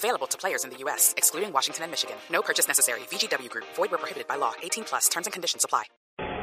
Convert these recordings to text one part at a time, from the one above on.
Available to players in the U.S., excluding Washington and Michigan. No purchase necessary. VGW Group. Void where prohibited by law. 18 plus. Terms and conditions apply.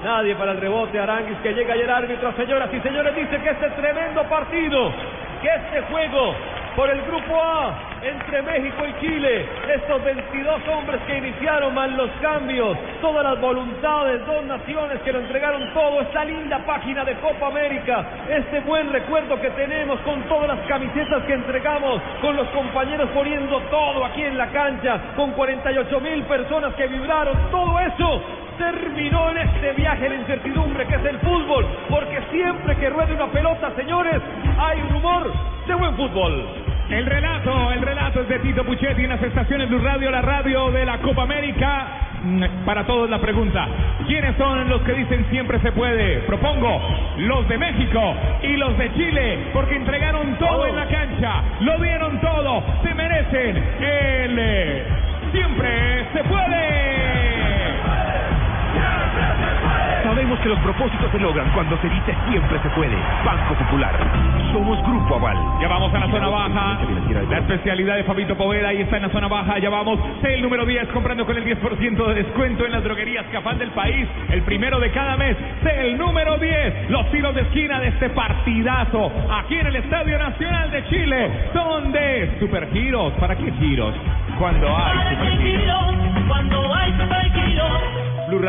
Nadie para el rebote. Aranguis que llega y el árbitro, señoras y señores, dice que este tremendo partido, que este juego por el grupo A entre México y Chile. Estos 22 hombres que iniciaron mal los cambios, todas las voluntades, dos naciones que lo entregaron todo, esta linda página de Copa América, este buen recuerdo que tenemos con todas las camisetas que entregamos, con los compañeros poniendo todo aquí en la cancha, con 48 mil personas que vibraron, todo eso terminó en este viaje de incertidumbre que es el fútbol, porque siempre que ruede una pelota, señores, hay rumor de buen fútbol. El relato, el relato es de Tito Puchetti en las estaciones Blue Radio, la radio de la Copa América. Mm, Para todos la pregunta, ¿quiénes son los que dicen siempre se puede? Propongo los de México y los de Chile, porque entregaron todo en la cancha, lo dieron todo, se merecen el eh, siempre se puede. Sabemos que los propósitos se logran cuando se dice siempre se puede. Banco Popular. Somos Grupo Aval. Ya vamos a la zona baja. La especialidad de Fabito Poveda ahí está en la zona baja. Ya vamos. El número 10 comprando con el 10% de descuento en las droguerías Cafán del país. El primero de cada mes. El número 10. Los tiros de esquina de este partidazo. Aquí en el Estadio Nacional de Chile. Son de supergiros. ¿Para qué giros? Cuando hay supergiros. Cuando.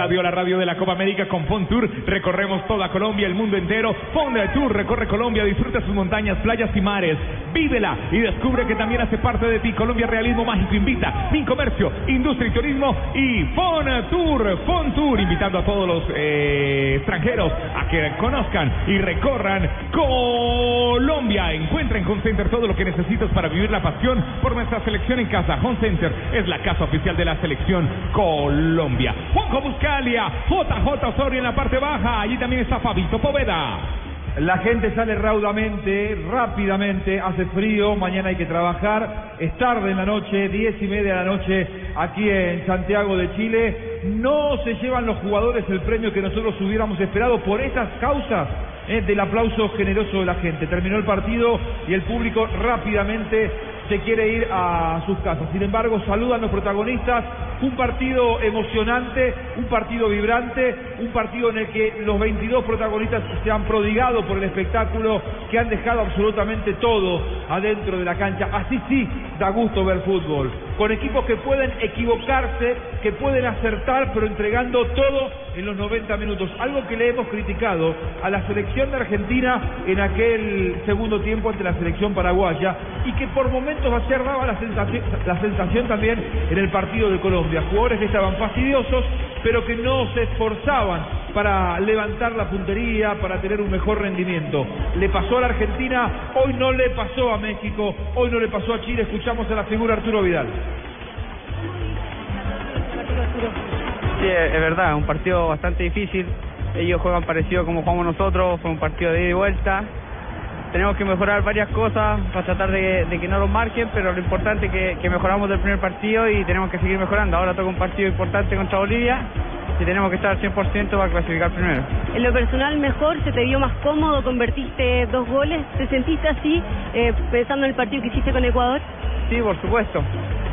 Blue Radio, la radio de la Copa América con Fon Tour. Recorremos toda Colombia, el mundo entero. Fon Tour recorre Colombia, disfruta sus montañas, playas y mares. Vívela y descubre que también hace parte de ti. Colombia Realismo Mágico invita. Min Comercio, Industria y Turismo y Fon Tour. Fon Tour invitando a todos los eh, extranjeros a que conozcan y recorran Colombia. Encuentra en Home Center todo lo que necesitas para vivir la pasión por nuestra selección en casa. Home Center es la casa oficial de la selección Colombia. Juanjo Buscalia, JJ Osorio en la parte baja. Allí también está Fabito Poveda. La gente sale raudamente, rápidamente, hace frío, mañana hay que trabajar, es tarde en la noche, diez y media de la noche, aquí en Santiago de Chile. No se llevan los jugadores el premio que nosotros hubiéramos esperado por esas causas eh, del aplauso generoso de la gente. Terminó el partido y el público rápidamente se quiere ir a sus casas. Sin embargo, saludan los protagonistas. Un partido emocionante, un partido vibrante, un partido en el que los 22 protagonistas se han prodigado por el espectáculo, que han dejado absolutamente todo adentro de la cancha. Así sí da gusto ver fútbol. Con equipos que pueden equivocarse, que pueden acertar, pero entregando todo en los 90 minutos. Algo que le hemos criticado a la selección de Argentina en aquel segundo tiempo ante la selección paraguaya y que por momentos ayer daba la sensación, la sensación también en el partido de Colombia. Jugadores que estaban fastidiosos, pero que no se esforzaban para levantar la puntería, para tener un mejor rendimiento. Le pasó a la Argentina, hoy no le pasó a México, hoy no le pasó a Chile. Escuchamos a la figura Arturo Vidal. Sí, es verdad, un partido bastante difícil. Ellos juegan parecido como jugamos nosotros, fue un partido de ida y vuelta. Tenemos que mejorar varias cosas para tratar de, de que no los marquen, pero lo importante es que, que mejoramos del primer partido y tenemos que seguir mejorando. Ahora toca un partido importante contra Bolivia y tenemos que estar al 100% para clasificar primero. En lo personal mejor, se te vio más cómodo, convertiste dos goles, ¿te sentiste así eh, pensando en el partido que hiciste con Ecuador? Sí, por supuesto.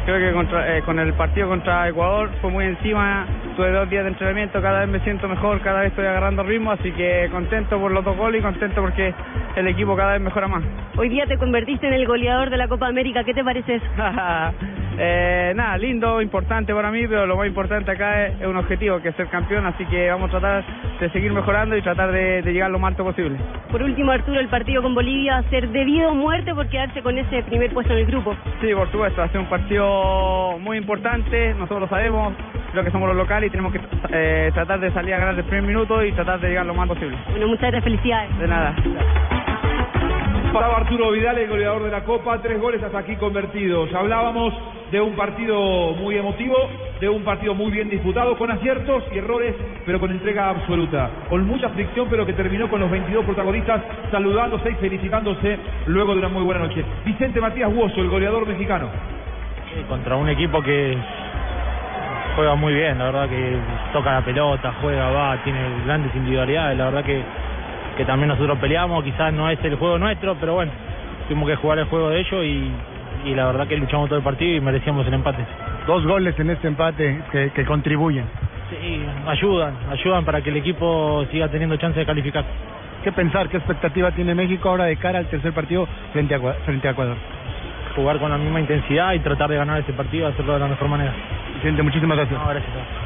Creo que contra- eh, con el partido contra Ecuador fue muy encima, tuve dos días de entrenamiento, cada vez me siento mejor, cada vez estoy agarrando ritmo, así que contento por los dos goles y contento porque el equipo cada vez mejora más. Hoy día te convertiste en el goleador de la Copa América, ¿qué te parece eso? Eh, nada, lindo, importante para mí, pero lo más importante acá es, es un objetivo, que es ser campeón, así que vamos a tratar de seguir mejorando y tratar de, de llegar lo más alto posible. Por último, Arturo, el partido con Bolivia va a ser debido o muerte por quedarse con ese primer puesto en el grupo. Sí, por supuesto, va a ser un partido muy importante, nosotros sabemos, creo que somos los locales y tenemos que eh, tratar de salir a ganar el primer minuto y tratar de llegar lo más posible. Bueno, muchas gracias, felicidades. De nada. Estaba Arturo Vidal, el goleador de la Copa, tres goles hasta aquí convertidos. Hablábamos de un partido muy emotivo, de un partido muy bien disputado, con aciertos y errores, pero con entrega absoluta. Con mucha fricción, pero que terminó con los 22 protagonistas saludándose y felicitándose luego de una muy buena noche. Vicente Matías Huoso, el goleador mexicano. contra un equipo que juega muy bien, la verdad que toca la pelota, juega, va, tiene grandes individualidades, la verdad que, que también nosotros peleamos, quizás no es el juego nuestro, pero bueno, tuvimos que jugar el juego de ellos y, y la verdad que luchamos todo el partido y merecíamos el empate. Dos goles en este empate que, que contribuyen. Sí, ayudan, ayudan para que el equipo siga teniendo chance de calificar. ¿Qué pensar, qué expectativa tiene México ahora de cara al tercer partido frente a, frente a Ecuador? Jugar con la misma intensidad y tratar de ganar ese partido, hacerlo de la mejor manera. Vicente, muchísimas gracias. No, gracias.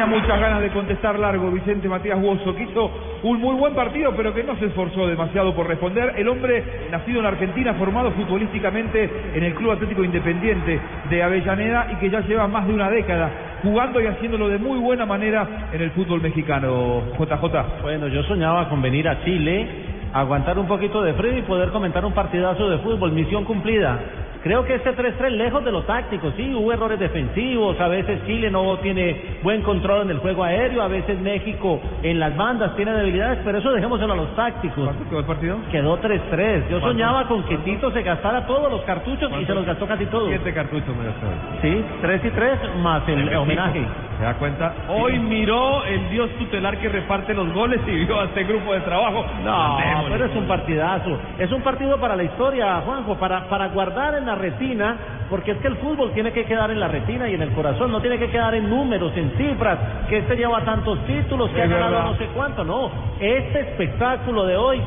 Tenía muchas ganas de contestar largo Vicente Matías Huoso, que hizo un muy buen partido, pero que no se esforzó demasiado por responder. El hombre, nacido en Argentina, formado futbolísticamente en el Club Atlético Independiente de Avellaneda y que ya lleva más de una década jugando y haciéndolo de muy buena manera en el fútbol mexicano. JJ. Bueno, yo soñaba con venir a Chile, aguantar un poquito de frío y poder comentar un partidazo de fútbol. Misión cumplida. Creo que este 3-3 lejos de lo táctico, sí, hubo errores defensivos, a veces Chile no tiene buen control en el juego aéreo, a veces México en las bandas tiene debilidades, pero eso dejémoselo a los tácticos. ¿Cuánto quedó el partido? Quedó 3-3. Yo soñaba con que Tito se gastara todos los cartuchos y se los gastó casi todos. Siete cartuchos me gastó. Sí, 3 y 3 más el homenaje. ¿Se da cuenta? Hoy miró el dios tutelar que reparte los goles y vio a este grupo de trabajo. No, pero es un partidazo. Es un partido para la historia, Juanjo, para, para guardar en la retina, porque es que el fútbol tiene que quedar en la retina y en el corazón, no tiene que quedar en números, en cifras, que este lleva tantos títulos, que Es ha ganado verdad. no sé cuánto, no. Este espectáculo de hoy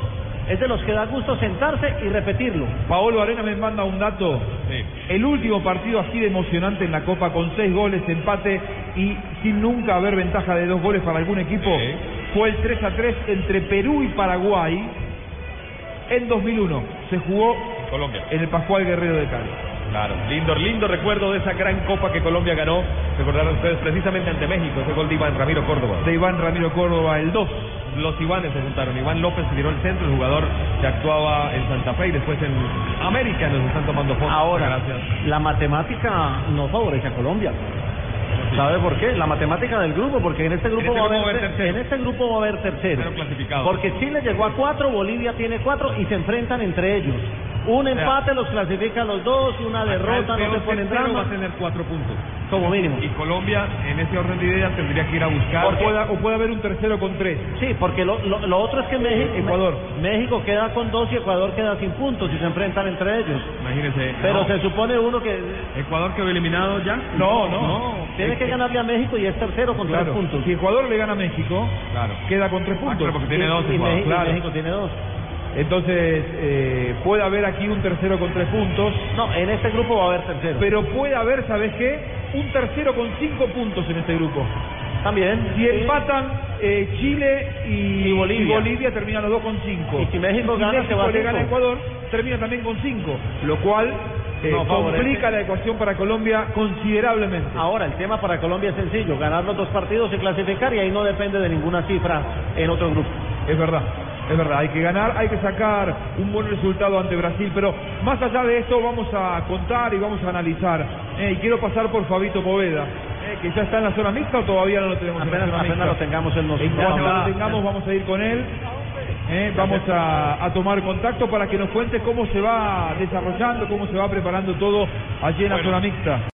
es de los que da gusto sentarse y repetirlo. Paolo Arena me manda un dato. El último partido así de emocionante en la Copa con seis goles, empate y sin nunca haber ventaja de dos goles para algún equipo fue el 3 a 3 entre Perú y Paraguay en 2001. Se jugó Colombia. en el Pascual Guerrero de Cali. Claro, lindo, lindo recuerdo de esa gran copa que Colombia ganó. Recordarán ustedes precisamente ante México, ese gol de Iván Ramiro Córdoba. De Iván Ramiro Córdoba, el 2. Los Ivanes se juntaron. Iván López se tiró el centro, el jugador que actuaba en Santa Fe y después en América nos están tomando fotos. Ahora, Gracias. la matemática no favorece a Colombia. ¿Sabe por qué? La matemática del grupo, porque en este grupo, este va, grupo a haber, ter- en este grupo va a haber tercero. Tercero. Porque Chile llegó a cuatro, Bolivia tiene cuatro y se enfrentan entre ellos. Un empate los clasifica a los dos, una derrota no se pone en va a drama, tener cuatro puntos. como mínimo. Y Colombia, en ese orden de ideas, tendría que ir a buscar. O puede, o puede haber un tercero con tres. Sí, porque lo, lo, lo otro es que México, Ecuador. México queda con dos y Ecuador queda sin puntos y se enfrentan entre ellos. Imagínense. Pero no, se supone uno que Ecuador quedó eliminado ya. No, no. tiene que ganarle a México y es tercero con Claro. tres puntos. Si Ecuador le gana a México, Claro. queda con tres Ah, puntos. claro, porque tiene dos y, Ecuador. México, y. México tiene dos. Entonces, eh, puede haber aquí un tercero con tres puntos, No, en este grupo va a haber tercero. pero puede haber, ¿sabes qué? Un tercero con cinco puntos en este grupo. También. Si empatan eh, Chile y, Y Bolivia. Bolivia, terminan los dos con cinco. Y si México gana, se va a le gana Ecuador, termina también con cinco. Lo cual eh, No complica la ecuación para Colombia considerablemente. Ahora, el tema para Colombia es sencillo, ganar los dos partidos y clasificar y ahí no depende de ninguna cifra en otro grupo. Es verdad, es verdad, hay que ganar, hay que sacar un buen resultado ante Brasil, pero más allá de esto vamos a contar y vamos a analizar. Eh, y quiero pasar por Fabito Poveda, eh, que ya está en la zona mixta o todavía no lo tenemos en Apenas, la zona apenas lo mixta. tengamos en los En lo tengamos vamos a ir con él. eh, vamos a, a tomar contacto para que nos cuente cómo se va desarrollando, cómo se va preparando todo allí en la zona mixta.